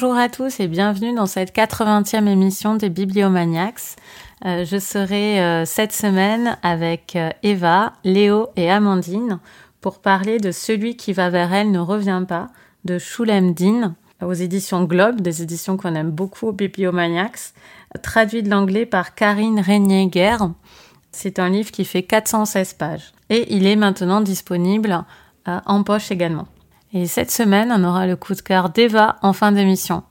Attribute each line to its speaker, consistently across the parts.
Speaker 1: Bonjour à tous et bienvenue dans cette 80e émission des Bibliomaniacs. Euh, je serai euh, cette semaine avec euh, Eva, Léo et Amandine pour parler de Celui qui va vers elle ne revient pas de Shulem Din aux éditions Globe, des éditions qu'on aime beaucoup, Bibliomaniacs, traduit de l'anglais par Karine Régnier-Guerre. C'est un livre qui fait 416 pages et il est maintenant disponible en poche également. Et cette semaine, on aura le coup de cœur d'Eva en fin d'émission.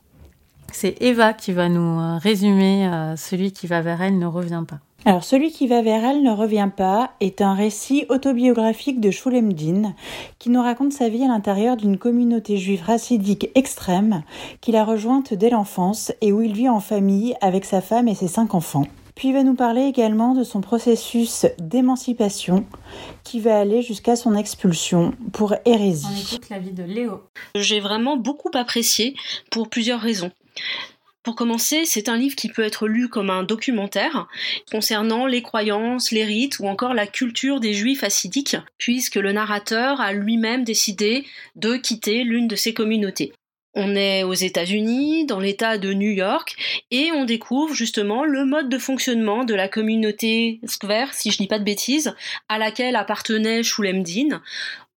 Speaker 1: C'est Eva qui va nous euh, résumer euh, Celui qui va vers elle ne revient pas.
Speaker 2: Alors, Celui qui va vers elle ne revient pas est un récit autobiographique de Shulemdin qui nous raconte sa vie à l'intérieur d'une communauté juive racidique extrême qu'il a rejointe dès l'enfance et où il vit en famille avec sa femme et ses cinq enfants. Puis il va nous parler également de son processus d'émancipation qui va aller jusqu'à son expulsion pour hérésie.
Speaker 1: On écoute l'avis de Léo.
Speaker 3: J'ai vraiment beaucoup apprécié pour plusieurs raisons. Pour commencer, c'est un livre qui peut être lu comme un documentaire concernant les croyances, les rites ou encore la culture des juifs assidiques, puisque le narrateur a lui-même décidé de quitter l'une de ces communautés. On est aux États-Unis, dans l'État de New York, et on découvre justement le mode de fonctionnement de la communauté Square, si je dis pas de bêtises, à laquelle appartenait Shulemdin.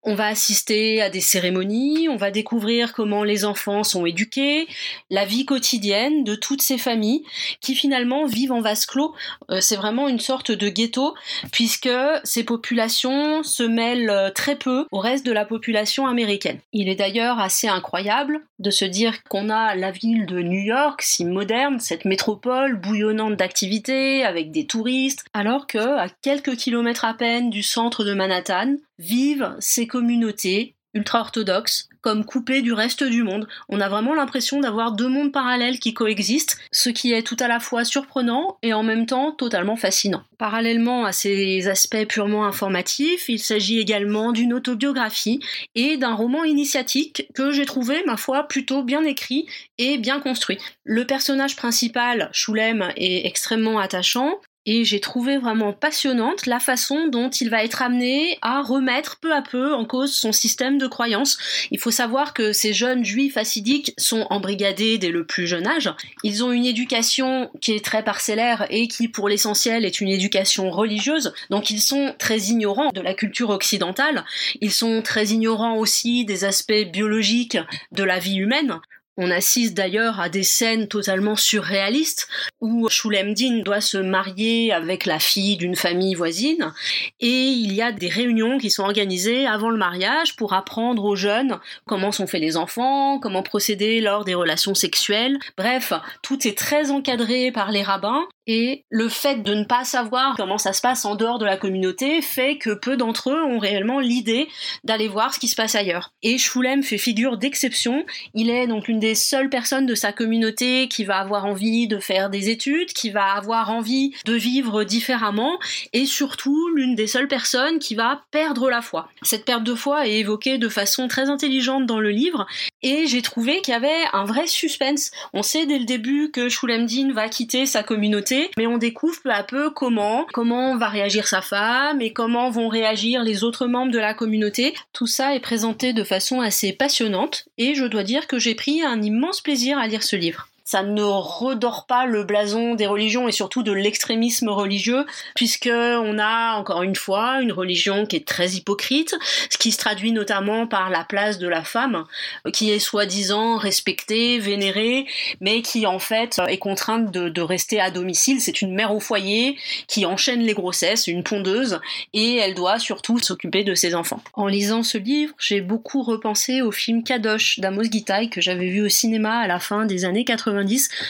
Speaker 3: On va assister à des cérémonies, on va découvrir comment les enfants sont éduqués, la vie quotidienne de toutes ces familles qui finalement vivent en vase clos. Euh, c'est vraiment une sorte de ghetto puisque ces populations se mêlent euh, très peu au reste de la population américaine. Il est d'ailleurs assez incroyable de se dire qu'on a la ville de New York si moderne, cette métropole bouillonnante d'activités avec des touristes, alors que à quelques kilomètres à peine du centre de Manhattan, vivent ces communautés ultra-orthodoxes comme coupées du reste du monde. On a vraiment l'impression d'avoir deux mondes parallèles qui coexistent, ce qui est tout à la fois surprenant et en même temps totalement fascinant. Parallèlement à ces aspects purement informatifs, il s'agit également d'une autobiographie et d'un roman initiatique que j'ai trouvé, ma foi, plutôt bien écrit et bien construit. Le personnage principal, Shulem, est extrêmement attachant, et j'ai trouvé vraiment passionnante la façon dont il va être amené à remettre peu à peu en cause son système de croyance. Il faut savoir que ces jeunes juifs assidiques sont embrigadés dès le plus jeune âge. Ils ont une éducation qui est très parcellaire et qui pour l'essentiel est une éducation religieuse, donc ils sont très ignorants de la culture occidentale, ils sont très ignorants aussi des aspects biologiques de la vie humaine. On assiste d'ailleurs à des scènes totalement surréalistes où Shulemdin doit se marier avec la fille d'une famille voisine et il y a des réunions qui sont organisées avant le mariage pour apprendre aux jeunes comment sont faits les enfants, comment procéder lors des relations sexuelles. Bref, tout est très encadré par les rabbins et le fait de ne pas savoir comment ça se passe en dehors de la communauté fait que peu d'entre eux ont réellement l'idée d'aller voir ce qui se passe ailleurs. Et Shulem fait figure d'exception. Il est donc une des seules personnes de sa communauté qui va avoir envie de faire des études, qui va avoir envie de vivre différemment, et surtout l'une des seules personnes qui va perdre la foi. Cette perte de foi est évoquée de façon très intelligente dans le livre, et j'ai trouvé qu'il y avait un vrai suspense. On sait dès le début que Shulemdin va quitter sa communauté, mais on découvre peu à peu comment, comment va réagir sa femme et comment vont réagir les autres membres de la communauté. Tout ça est présenté de façon assez passionnante et je dois dire que j'ai pris un immense plaisir à lire ce livre ça ne redore pas le blason des religions et surtout de l'extrémisme religieux, puisque on a encore une fois une religion qui est très hypocrite, ce qui se traduit notamment par la place de la femme, qui est soi-disant respectée, vénérée, mais qui en fait est contrainte de, de rester à domicile. C'est une mère au foyer qui enchaîne les grossesses, une pondeuse, et elle doit surtout s'occuper de ses enfants. En lisant ce livre, j'ai beaucoup repensé au film Kadosh d'Amos Gitaï que j'avais vu au cinéma à la fin des années 80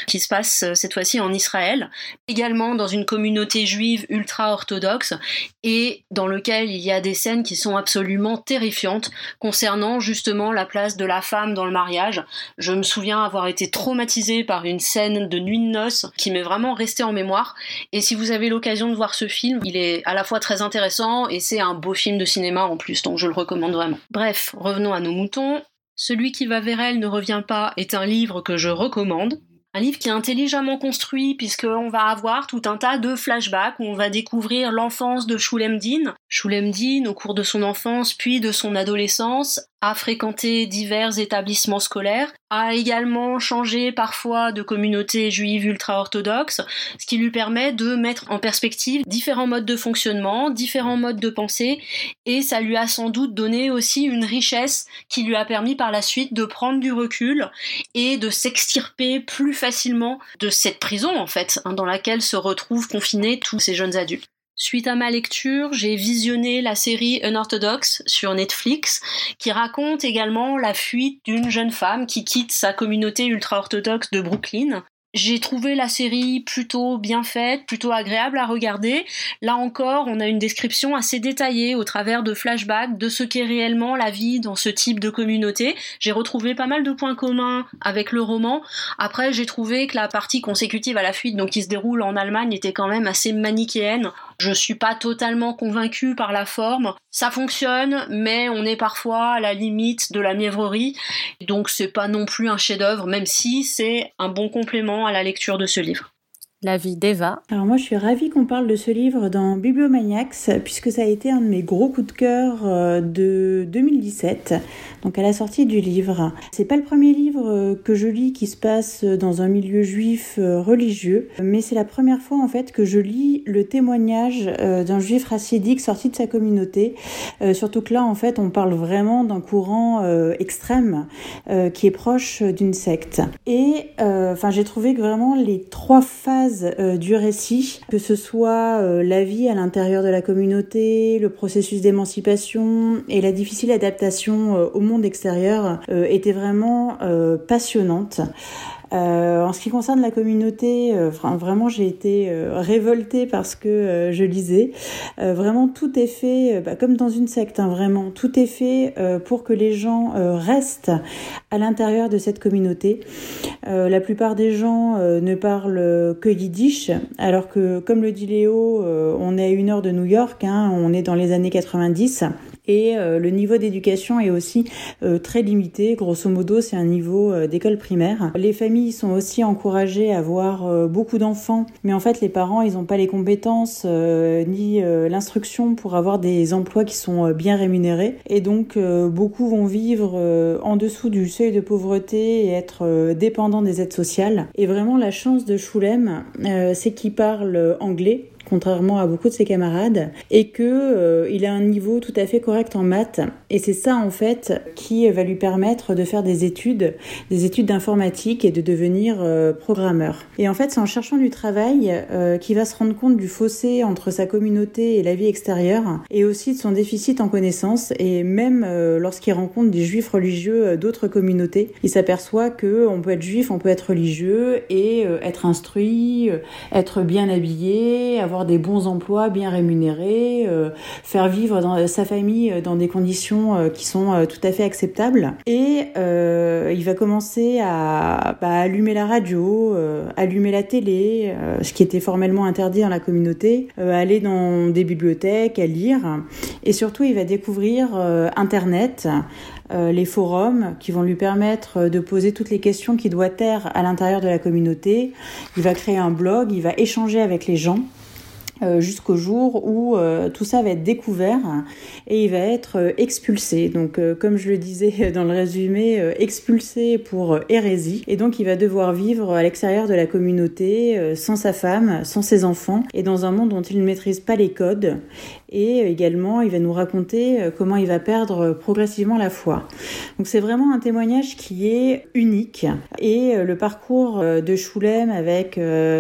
Speaker 3: qui se passe euh, cette fois-ci en Israël, également dans une communauté juive ultra-orthodoxe, et dans lequel il y a des scènes qui sont absolument terrifiantes concernant justement la place de la femme dans le mariage. Je me souviens avoir été traumatisée par une scène de nuit de noces qui m'est vraiment restée en mémoire, et si vous avez l'occasion de voir ce film, il est à la fois très intéressant et c'est un beau film de cinéma en plus, donc je le recommande vraiment. Bref, revenons à nos moutons. Celui qui va vers elle ne revient pas est un livre que je recommande. Un livre qui est intelligemment construit puisqu'on va avoir tout un tas de flashbacks où on va découvrir l'enfance de Shulemdin. Shulemdin au cours de son enfance puis de son adolescence a fréquenté divers établissements scolaires, a également changé parfois de communauté juive ultra-orthodoxe, ce qui lui permet de mettre en perspective différents modes de fonctionnement, différents modes de pensée, et ça lui a sans doute donné aussi une richesse qui lui a permis par la suite de prendre du recul et de s'extirper plus facilement de cette prison en fait, hein, dans laquelle se retrouvent confinés tous ces jeunes adultes. Suite à ma lecture, j'ai visionné la série Unorthodox sur Netflix, qui raconte également la fuite d'une jeune femme qui quitte sa communauté ultra-orthodoxe de Brooklyn j'ai trouvé la série plutôt bien faite, plutôt agréable à regarder. Là encore, on a une description assez détaillée au travers de flashbacks de ce qu'est réellement la vie dans ce type de communauté. J'ai retrouvé pas mal de points communs avec le roman. Après, j'ai trouvé que la partie consécutive à la fuite, donc qui se déroule en Allemagne, était quand même assez manichéenne. Je suis pas totalement convaincue par la forme. Ça fonctionne, mais on est parfois à la limite de la mièvrerie. Donc c'est pas non plus un chef-d'œuvre, même si c'est un bon complément à la lecture de ce livre
Speaker 1: la vie d'Eva.
Speaker 2: Alors moi je suis ravie qu'on parle de ce livre dans Bibliomaniacs puisque ça a été un de mes gros coups de cœur euh, de 2017, donc à la sortie du livre. C'est pas le premier livre euh, que je lis qui se passe dans un milieu juif euh, religieux, mais c'est la première fois en fait que je lis le témoignage d'un juif racidique sorti de sa communauté. Surtout que là en fait on parle vraiment d'un courant extrême qui est proche d'une secte. Et enfin j'ai trouvé que vraiment les trois phases euh, du récit, que ce soit euh, la vie à l'intérieur de la communauté, le processus d'émancipation et la difficile adaptation euh, au monde extérieur, était vraiment passionnante. Euh, en ce qui concerne la communauté, euh, vraiment j'ai été euh, révoltée parce que je lisais. vraiment tout est fait, bah, comme dans une secte, hein, vraiment tout est fait pour que les gens restent à l'intérieur de cette communauté. la plupart des gens ne parlent que yiddish, alors que comme le dit Léo, on est à une heure de New York, hein, on est dans les années 90 et euh, le niveau d'éducation est aussi euh, très limité. Grosso modo, c'est un niveau euh, d'école primaire. Les familles sont aussi encouragées à avoir beaucoup d'enfants, mais en fait, les parents, ils n'ont pas les compétences ni l'instruction pour avoir des emplois qui sont bien rémunérés. Et donc, beaucoup vont vivre en dessous du seuil de pauvreté et être dépendants des aides sociales. Et vraiment, la chance de Schulem, c'est qu'il parle anglais contrairement à beaucoup de ses camarades, et que euh, il a un niveau tout à fait correct en maths. Et c'est ça en fait qui va lui permettre de faire des études, des études d'informatique et de devenir euh, programmeur. Et en fait, c'est en cherchant du travail euh, qu'il va se rendre compte du fossé entre sa communauté et la vie extérieure, et aussi de son déficit en connaissances. Et même lorsqu'il rencontre des juifs religieux d'autres communautés, il s'aperçoit que on peut être juif, on peut être religieux et être instruit, être bien habillé, avoir des bons emplois bien rémunérés, euh, faire vivre sa famille dans des conditions euh, qui sont euh, tout à fait acceptables. Et il va commencer à bah, allumer la radio, allumer la télé, ce qui était formellement interdit dans la communauté, aller dans des bibliothèques, à lire. Et surtout, il va découvrir Internet. les forums qui vont lui permettre de poser toutes les questions qu'il doit taire à l'intérieur de la communauté. Il va créer un blog, il va échanger avec les gens. Euh, jusqu'au jour où euh, tout ça va être découvert et il va être euh, expulsé. Donc comme je le disais dans le résumé, expulsé pour hérésie et donc il va devoir vivre à l'extérieur de la communauté sans sa femme, sans ses enfants et dans un monde dont il ne maîtrise pas les codes et également il va nous raconter comment il va perdre progressivement la foi. Donc c'est vraiment un témoignage qui est unique et le parcours de Schulem avec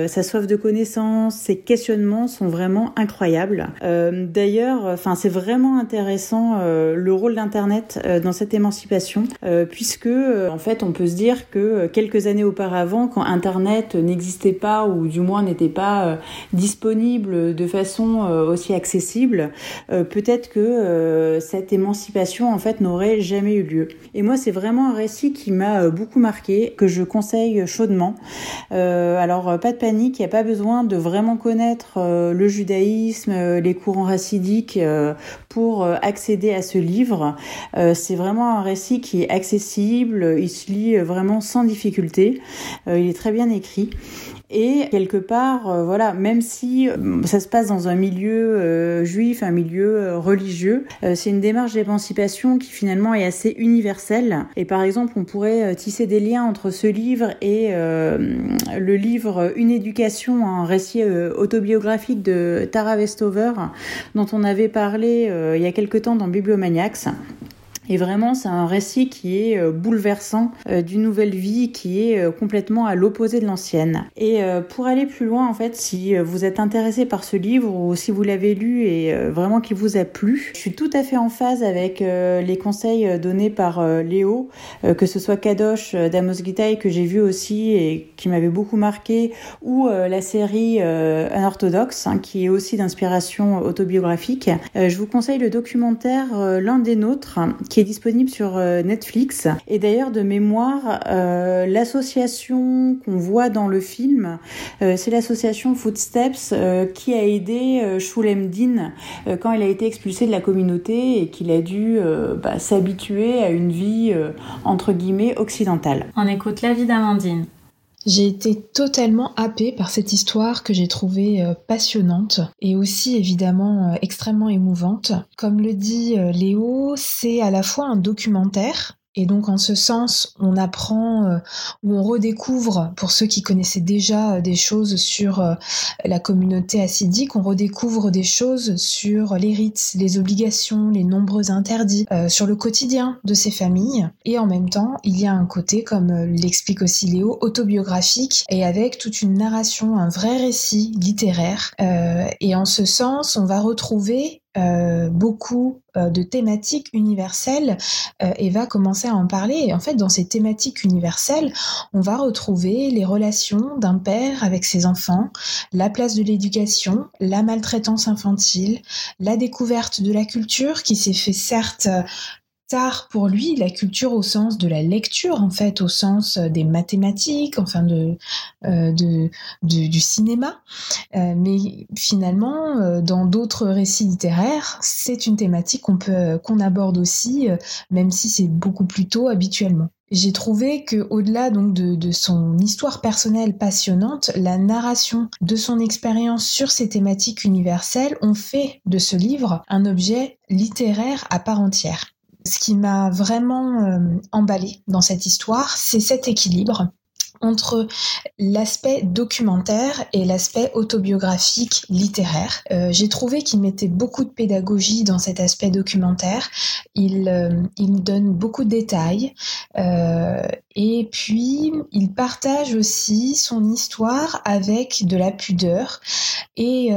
Speaker 2: sa soif de connaissance, ses questionnements sont vraiment incroyables. Euh, d'ailleurs, enfin c'est vraiment intéressant euh, le rôle d'Internet euh, dans cette émancipation, puisque en fait on peut se dire que quelques années auparavant, quand Internet n'existait pas ou du moins n'était pas disponible de façon aussi accessible, peut-être que cette émancipation en fait n'aurait jamais eu lieu. Et moi c'est vraiment un récit qui m'a beaucoup marqué, que je conseille chaudement. alors pas de panique, il n'y a pas besoin de vraiment connaître le judaïsme, euh, les courants racidiques euh, pour euh, accéder à ce livre. C'est vraiment un récit qui est accessible, il se lit vraiment sans difficulté, il est très bien écrit Et quelque part, voilà, même si ça se passe dans un milieu juif, un milieu religieux, c'est une démarche d'émancipation qui finalement est assez universelle. Et par exemple, on pourrait tisser des liens entre ce livre et le livre Une éducation, un récit autobiographique de Tara Westover, dont on avait parlé il y a quelque temps dans Bibliomaniacs. Et vraiment, c'est un récit qui est euh, bouleversant euh, d'une nouvelle vie qui est euh, complètement à l'opposé de l'ancienne. Et pour aller plus loin, en fait, si vous êtes intéressé par ce livre ou si vous l'avez lu et vraiment qu'il vous a plu, je suis tout à fait en phase avec les conseils donnés par Léo, que ce soit Kadosh d'Amos Gitaï que j'ai vu aussi et qui m'avait beaucoup marqué, ou la série Unorthodoxe, hein, qui est aussi d'inspiration autobiographique. je vous conseille le documentaire L'un des nôtres, qui disponible sur euh, Netflix. Et d'ailleurs, de mémoire, euh, l'association qu'on voit dans le film, euh, c'est l'association Footsteps qui a aidé Shulem Din quand il a été expulsé de la communauté et qu'il a dû bah, s'habituer à une vie entre guillemets occidentale.
Speaker 1: On écoute l'avis d'Amandine.
Speaker 4: J'ai été totalement happée par cette histoire que j'ai trouvée euh, passionnante et aussi évidemment euh, extrêmement émouvante. Comme le dit euh, Léo, c'est à la fois un documentaire et donc en ce sens, on apprend euh, ou on redécouvre, pour ceux qui connaissaient déjà euh, des choses sur euh, la communauté assidique, on redécouvre des choses sur les rites, les obligations, les nombreux interdits, sur le quotidien de ces familles. Et en même temps, il y a un côté, comme l'explique aussi Léo, autobiographique et avec toute une narration, un vrai récit littéraire. et en ce sens, on va retrouver euh, beaucoup euh, de thématiques universelles euh, et va commencer à en parler. Et en fait, dans ces thématiques universelles, on va retrouver les relations d'un père avec ses enfants, la place de l'éducation, la maltraitance infantile, la découverte de la culture qui s'est fait certes tard pour lui la culture au sens de la lecture en fait au sens euh, des mathématiques enfin de, euh, du cinéma euh, mais finalement dans d'autres récits littéraires c'est une thématique qu'on peut qu'on aborde aussi même si c'est beaucoup plus tôt habituellement j'ai trouvé que au-delà donc de, son histoire personnelle passionnante, la narration de son expérience sur ces thématiques universelles ont fait de ce livre un objet littéraire à part entière. Ce qui m'a vraiment euh, emballé dans cette histoire, c'est cet équilibre entre l'aspect documentaire et l'aspect autobiographique littéraire. Euh, j'ai trouvé qu'il mettait beaucoup de pédagogie dans cet aspect documentaire. Il, euh, donne beaucoup de détails euh, et puis il partage aussi son histoire avec de la pudeur et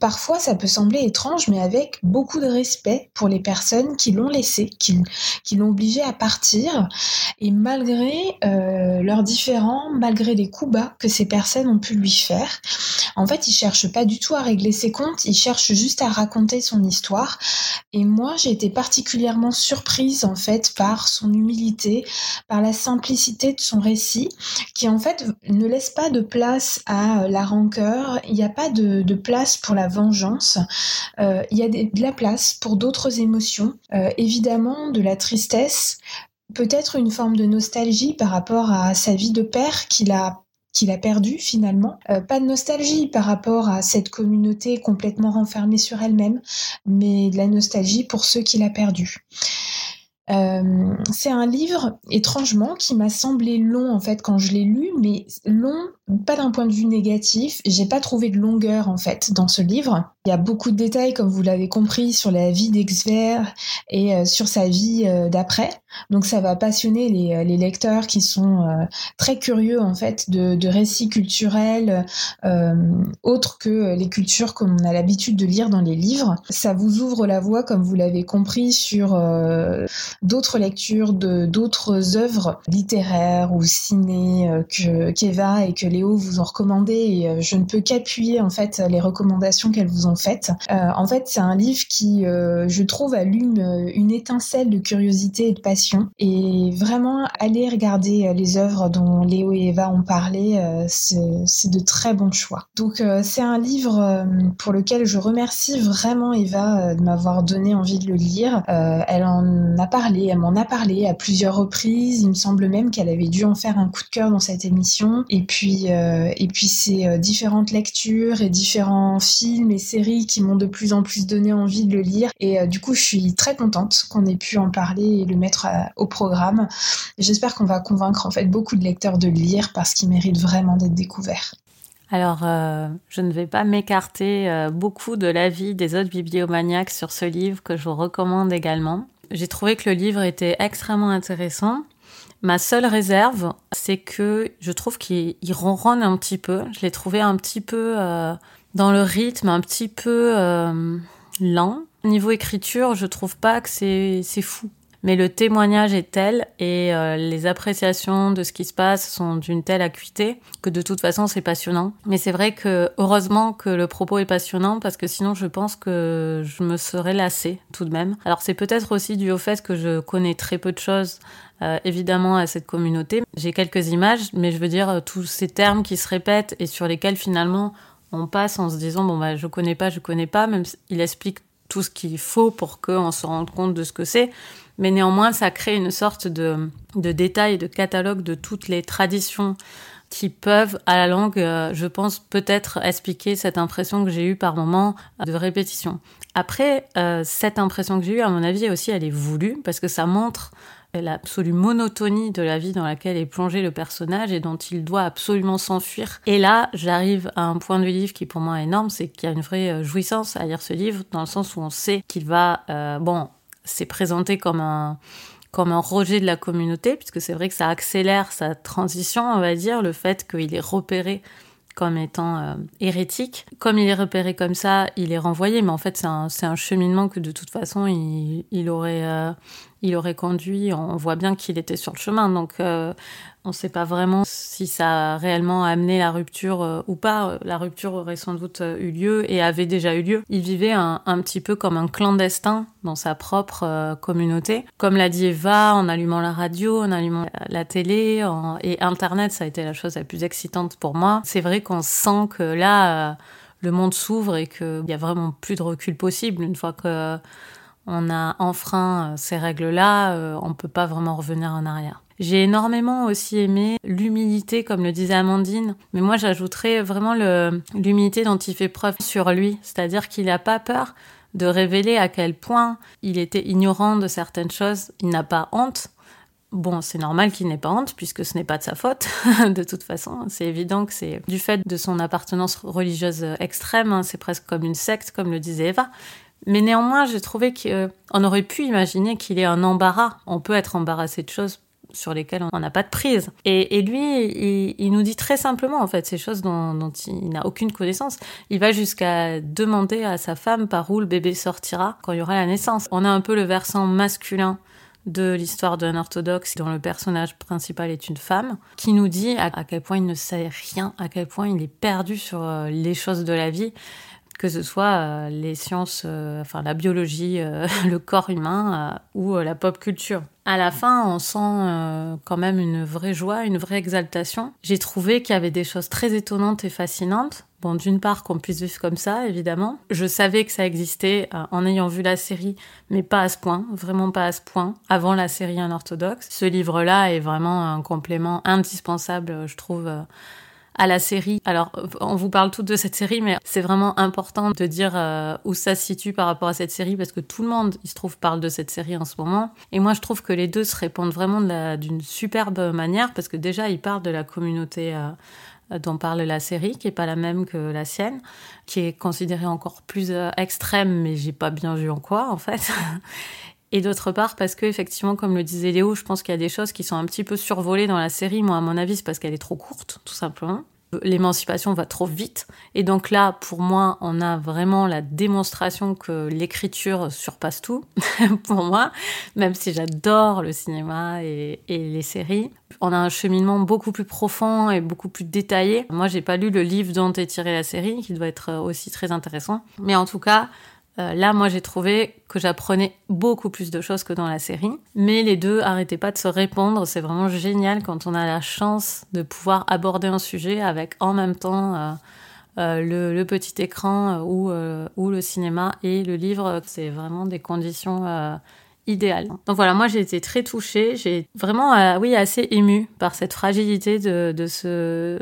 Speaker 4: parfois ça peut sembler étrange mais avec beaucoup de respect pour les personnes qui l'ont laissé, qui, qui l'ont obligé à partir et malgré leurs différences malgré les coups bas que ces personnes ont pu lui faire. En fait, il cherche pas du tout à régler ses comptes, il cherche juste à raconter son histoire. Et moi, j'ai été particulièrement surprise en fait par son humilité, par la simplicité de son récit, qui en fait ne laisse pas de place à la rancœur. Il n'y a pas de, place pour la vengeance. Euh, il y a de la place pour d'autres émotions, euh, évidemment de la tristesse, peut-être une forme de nostalgie par rapport à sa vie de père qu'il a qu'il a perdu finalement. Euh, pas de nostalgie par rapport à cette communauté complètement renfermée sur elle-même, mais de la nostalgie pour ceux qu'il a perdus. Euh, c'est un livre, étrangement, qui m'a semblé long en fait quand je l'ai lu, mais long pas d'un point de vue négatif. J'ai pas trouvé de longueur en fait dans ce livre. Il y a beaucoup de détails, comme vous l'avez compris, sur la vie d'Exver et euh, sur sa vie d'après. Donc ça va passionner les, euh, les lecteurs qui sont euh, très curieux en fait de, récits culturels euh, autres que les cultures qu'on a l'habitude de lire dans les livres. Ça vous ouvre la voie, comme vous l'avez compris, sur euh, d'autres lectures de d'autres œuvres littéraires ou ciné que qu'Eva et que Léo vous ont recommandé et je ne peux qu'appuyer en fait les recommandations qu'elles vous ont faites. en fait, c'est un livre qui, je trouve, allume une étincelle de curiosité et de passion et vraiment, aller regarder euh, les œuvres dont Léo et Eva ont parlé, euh, c'est de très bons choix. Donc euh, c'est un livre pour lequel je remercie vraiment Eva de m'avoir donné envie de le lire. elle en a parlé, elle m'en a parlé à plusieurs reprises. Il me semble même qu'elle avait dû en faire un coup de cœur dans cette émission. Et puis puis, et puis ces différentes lectures et différents films et séries qui m'ont de plus en plus donné envie de le lire. Et du coup, je suis très contente qu'on ait pu en parler et le mettre au programme. J'espère qu'on va convaincre en fait beaucoup de lecteurs de le lire parce qu'il mérite vraiment d'être découvert.
Speaker 1: Alors, euh, je ne vais pas m'écarter euh, beaucoup de l'avis des autres bibliomaniacs sur ce livre que je vous recommande également. J'ai trouvé que le livre était extrêmement intéressant. Ma seule réserve, c'est que je trouve qu'il ronronne un petit peu. Je l'ai trouvé un petit peu euh, dans le rythme, un petit peu lent. Niveau écriture, je trouve pas que c'est fou mais le témoignage est tel et euh, les appréciations de ce qui se passe sont d'une telle acuité que de toute façon c'est passionnant. Mais c'est vrai que heureusement que le propos est passionnant parce que sinon je pense que je me serais lassée tout de même. Alors c'est peut-être aussi dû au fait que je connais très peu de choses euh, évidemment à cette communauté. J'ai quelques images, mais je veux dire euh, tous ces termes qui se répètent et sur lesquels finalement on passe en se disant bon bah je connais pas, je connais pas, même il explique tout ce qu'il faut pour qu'on se rende compte de ce que c'est mais néanmoins, ça crée une sorte de, de détail, de catalogue de toutes les traditions qui peuvent, à la langue, euh, je pense, peut-être expliquer cette impression que j'ai eue par moment de répétition. Après, euh, cette impression que j'ai eue, à mon avis, aussi, elle est voulue, parce que ça montre l'absolue monotonie de la vie dans laquelle est plongé le personnage et dont il doit absolument s'enfuir. Et là, j'arrive à un point du livre qui pour moi est énorme, c'est qu'il y a une vraie euh, jouissance à lire ce livre, dans le sens où on sait qu'il va, bon, c'est présenté comme un rejet de la communauté, puisque c'est vrai que ça accélère sa transition, on va dire, le fait qu'il est repéré comme étant euh, hérétique. Comme il est repéré comme ça, il est renvoyé, mais en fait, c'est un, un, cheminement que de toute façon, il, il aurait, euh, il aurait conduit. On voit bien qu'il était sur le chemin, donc euh, on ne sait pas vraiment si ça a réellement amené la rupture euh, ou pas. La rupture aurait sans doute euh, eu lieu et avait déjà eu lieu. Il vivait un, petit peu comme un clandestin dans sa propre euh, communauté. Comme l'a dit Eva, en allumant la radio, en allumant la télé et Internet, ça a été la chose la plus excitante pour moi. C'est vrai qu'on sent que là, le monde s'ouvre et qu'il n'y a vraiment plus de recul possible une fois que on a enfreint ces règles-là, on ne peut pas vraiment revenir en arrière. J'ai énormément aussi aimé l'humilité, comme le disait Amandine, mais moi j'ajouterais vraiment l'humilité dont il fait preuve sur lui, c'est-à-dire qu'il n'a pas peur de révéler à quel point il était ignorant de certaines choses, il n'a pas honte. Bon, c'est normal qu'il n'ait pas honte puisque ce n'est pas de sa faute, de toute façon. C'est évident que c'est du fait de son appartenance religieuse extrême, hein. c'est presque comme une secte, comme le disait Eva. Mais néanmoins, j'ai trouvé qu'on aurait pu imaginer qu'il ait un embarras. On peut être embarrassé de choses sur lesquels on n'a pas de prise. Et, lui, il, nous dit très simplement, en fait, ces choses dont, il n'a aucune connaissance. Il va jusqu'à demander à sa femme par où le bébé sortira quand il y aura la naissance. On a un peu le versant masculin de l'histoire d'un orthodoxe dont le personnage principal est une femme, qui nous dit à, quel point il ne sait rien, à quel point il est perdu sur euh, les choses de la vie, que ce soit euh, les sciences, euh, enfin la biologie, le corps humain ou la pop culture à la fin, on sent euh, quand même une vraie joie, une vraie exaltation. J'ai trouvé qu'il y avait des choses très étonnantes et fascinantes. Bon, d'une part, qu'on puisse vivre comme ça, évidemment. Je savais que ça existait euh, en ayant vu la série, mais pas à ce point, vraiment pas à ce point, avant la série Un orthodoxe. Ce livre-là est vraiment un complément indispensable, je trouve, euh, à la série. Alors, on vous parle toutes de cette série, mais c'est vraiment important de dire euh, où ça se situe par rapport à cette série, parce que tout le monde, il se trouve, parle de cette série en ce moment. Et moi, je trouve que les deux se répondent vraiment d'une superbe manière, parce que déjà, ils parlent de la communauté. Euh, dont parle la série, qui est pas la même que la sienne, qui est considérée encore plus euh, extrême, mais j'ai pas bien vu en quoi, en fait. Et d'autre part, parce que effectivement, comme le disait Léo, je pense qu'il y a des choses qui sont un petit peu survolées dans la série. Moi, à mon avis, c'est parce qu'elle est trop courte, tout simplement. L'émancipation va trop vite. Et donc là, pour moi, on a vraiment la démonstration que l'écriture surpasse tout, pour moi, même si j'adore le cinéma et, et, les séries. On a un cheminement beaucoup plus profond et beaucoup plus détaillé. Moi, j'ai pas lu le livre dont est tirée la série, qui doit être aussi très intéressant. Mais en tout cas, euh, là, moi, j'ai trouvé que j'apprenais beaucoup plus de choses que dans la série. Mais les deux arrêtaient pas de se répondre. C'est vraiment génial quand on a la chance de pouvoir aborder un sujet avec en même temps euh, euh, le, petit écran ou, le cinéma et le livre. C'est vraiment des conditions idéales. Donc voilà, moi j'ai été très touchée, j'ai vraiment, oui, assez émue par cette fragilité de, de ce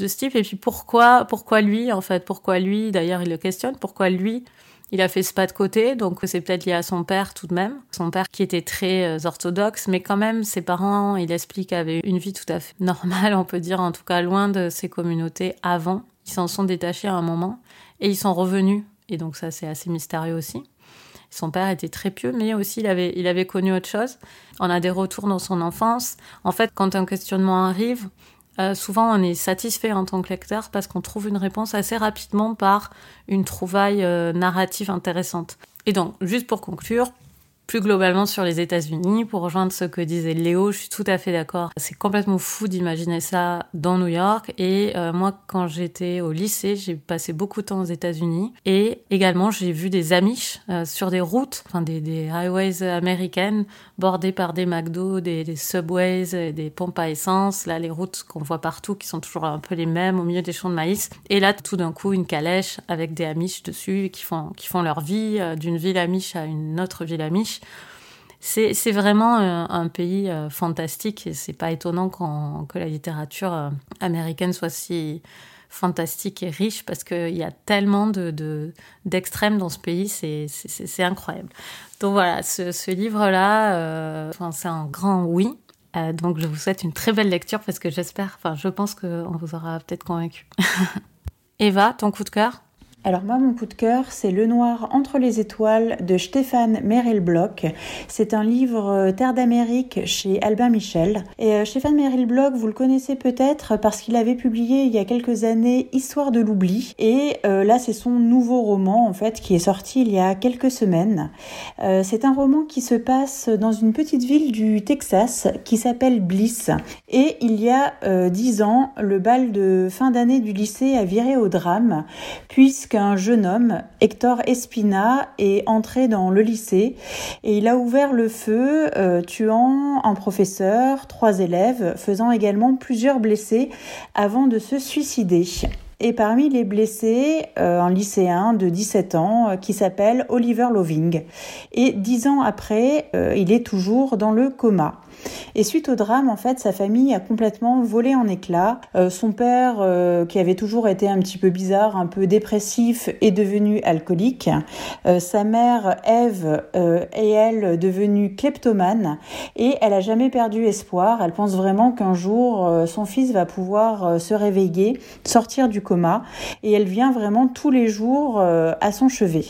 Speaker 1: de ce type. Et puis pourquoi, pourquoi lui en fait, pourquoi lui? D'ailleurs, il le questionne. Pourquoi lui? Il a fait ce pas de côté, donc c'est peut-être lié à son père tout de même. Son père qui était très euh, orthodoxe, mais quand même ses parents, il explique, avaient une vie tout à fait normale, on peut dire, en tout cas loin de ses communautés avant. Ils s'en sont détachés à un moment et ils sont revenus. Et donc ça c'est assez mystérieux aussi. Son père était très pieux, mais aussi il avait, il avait connu autre chose. On a des retours dans son enfance. En fait, quand un questionnement arrive, euh, souvent on est satisfait en tant que lecteur parce qu'on trouve une réponse assez rapidement par une trouvaille euh, narrative intéressante. Et donc, juste pour conclure, plus globalement sur les États-Unis, pour rejoindre ce que disait Léo, je suis tout à fait d'accord. C'est complètement fou d'imaginer ça dans New York. Et euh, moi, quand j'étais au lycée, j'ai passé beaucoup de temps aux États-Unis. Et également, j'ai vu des Amish euh, sur des routes, enfin des, des, highways américaines, bordées par des McDo, des, des subways, des pompes à essence. Là, les routes qu'on voit partout, qui sont toujours un peu les mêmes, au milieu des champs de maïs. Et là, tout d'un coup, une calèche avec des Amish dessus qui font, qui font leur vie euh, d'une ville Amish à une autre ville Amish. C'est vraiment euh, un, pays euh, fantastique et c'est pas étonnant que la littérature euh, américaine soit si fantastique et riche parce qu'il y a tellement d'extrêmes de, dans ce pays, c'est incroyable. Donc voilà, ce, livre-là, c'est un grand oui. donc je vous souhaite une très belle lecture parce que j'espère, enfin je pense qu'on vous aura peut-être convaincu. Eva, ton coup de cœur?
Speaker 2: Alors moi, mon coup de cœur, c'est Le Noir entre les étoiles de Stéphane Merrill-Bloch. C'est un livre euh, Terre d'Amérique chez Albin Michel. Et euh, Stéphane Merrill-Bloch, vous le connaissez peut-être parce qu'il avait publié il y a quelques années Histoire de l'oubli. Et euh, là, c'est son nouveau roman, en fait, qui est sorti il y a quelques semaines. c'est un roman qui se passe dans une petite ville du Texas qui s'appelle Bliss. Et il y a dix ans, le bal de fin d'année du lycée a viré au drame, puisque qu'un jeune homme, Hector Espina, est entré dans le lycée et il a ouvert le feu, euh, tuant un professeur, trois élèves, faisant également plusieurs blessés avant de se suicider. Et parmi les blessés, euh, un lycéen de 17 ans euh, qui s'appelle Oliver Loving. Et dix ans après, il est toujours dans le coma. Et suite au drame, en fait, sa famille a complètement volé en éclats. Euh, son père, euh, qui avait toujours été un petit peu bizarre, un peu dépressif, est devenu alcoolique. Euh, sa mère, Eve, est elle devenue kleptomane. Et elle a jamais perdu espoir. Elle pense vraiment qu'un jour, son fils va pouvoir se réveiller, sortir du coma. Et elle vient vraiment tous les jours à son chevet.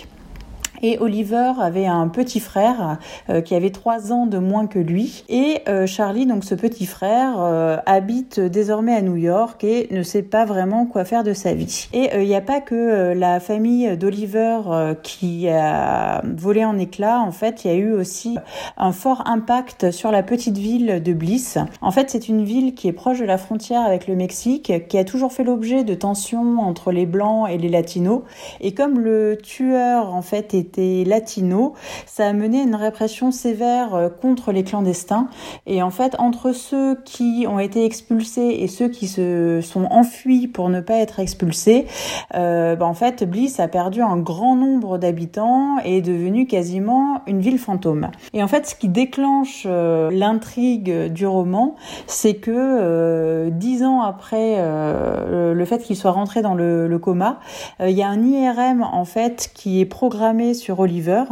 Speaker 2: Et Oliver avait un petit frère euh, qui avait trois ans de moins que lui. Et euh, Charlie, donc ce petit frère, euh, habite désormais à New York et ne sait pas vraiment quoi faire de sa vie. Et il n'y a pas que la famille d'Oliver qui a volé en éclats. En fait, il y a eu aussi un fort impact sur la petite ville de Bliss. En fait, c'est une ville qui est proche de la frontière avec le Mexique, qui a toujours fait l'objet de tensions entre les blancs et les latinos. Et comme le tueur, en fait, est était latino, ça a mené à une répression sévère euh, contre les clandestins. Et en fait, entre ceux qui ont été expulsés et ceux qui se sont enfuis pour ne pas être expulsés, euh, bah, en fait, Bliss a perdu un grand nombre d'habitants et est devenu quasiment une ville fantôme. Et en fait, ce qui déclenche euh, l'intrigue du roman, c'est que dix ans après le fait qu'il soit rentré dans le, le coma, il y a un IRM en fait qui est programmé sur Oliver.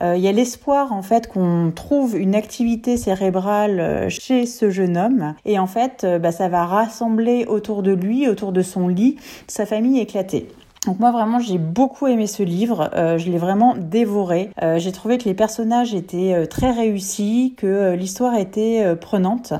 Speaker 2: Euh, il y a l'espoir en fait qu'on trouve une activité cérébrale euh, chez ce jeune homme et en fait euh, bah, ça va rassembler autour de lui, autour de son lit, sa famille éclatée. Donc moi vraiment j'ai beaucoup aimé ce livre, je l'ai vraiment dévoré. j'ai trouvé que les personnages étaient très réussis, que l'histoire était prenante.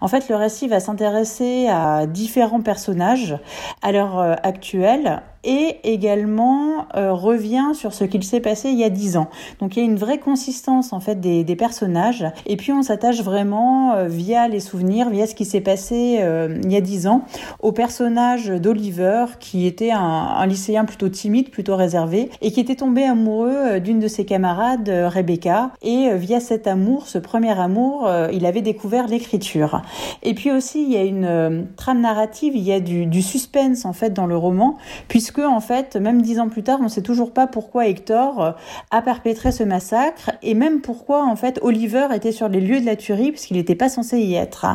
Speaker 2: En fait le récit va s'intéresser à différents personnages à l'heure actuelle et également euh, revient sur ce qu'il s'est passé il y a dix ans. Donc il y a une vraie consistance en fait des, personnages et puis on s'attache vraiment euh, via les souvenirs, via ce qui s'est passé euh, il y a dix ans au personnage d'Oliver qui était un, un, lycéen plutôt timide, plutôt réservé et qui était tombé amoureux d'une de ses camarades, Rebecca et via cet amour, ce premier amour, il avait découvert l'écriture. Et puis aussi il y a une trame narrative, il y a du, du suspense en fait dans le roman puisque puisque en fait, même dix ans plus tard, on ne sait toujours pas pourquoi Hector a perpétré ce massacre et même pourquoi en fait Oliver était sur les lieux de la tuerie puisqu'il n'était pas censé y être.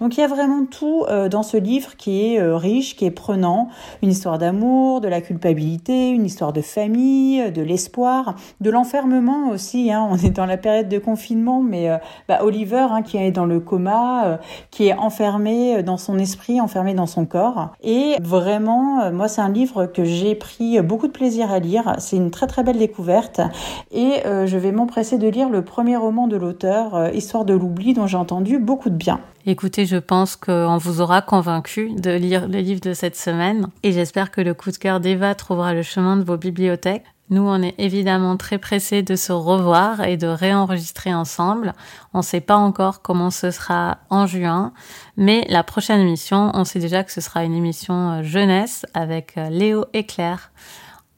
Speaker 2: Donc il y a vraiment tout dans ce livre qui est riche, qui est prenant, une histoire d'amour, de la culpabilité, une histoire de famille, de l'espoir, de l'enfermement aussi. Hein. On est dans la période de confinement, mais bah, Oliver hein, qui est dans le coma, qui est enfermé dans son esprit, enfermé dans son corps. Et vraiment, euh, moi, c'est un livre que j'ai pris beaucoup de plaisir à lire. C'est une très très belle découverte. Et euh, je vais m'empresser de lire le premier roman de l'auteur, euh, Histoire de l'oubli, dont j'ai entendu beaucoup de bien.
Speaker 1: Écoutez, je pense qu'on vous aura convaincu de lire le livre de cette semaine et j'espère que le coup de cœur d'Eva trouvera le chemin de vos bibliothèques. Nous, on est évidemment très pressés de se revoir et de réenregistrer ensemble. On ne sait pas encore comment ce sera en juin, mais la prochaine émission, on sait déjà que ce sera une émission euh, jeunesse avec euh, Léo et Claire.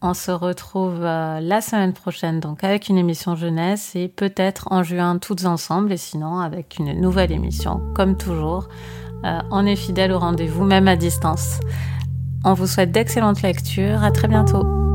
Speaker 1: On se retrouve euh, la semaine prochaine donc avec une émission jeunesse et peut-être en juin toutes ensemble et sinon avec une nouvelle émission comme toujours. on est fidèle au rendez-vous même à distance. On vous souhaite d'excellentes lectures. À très bientôt.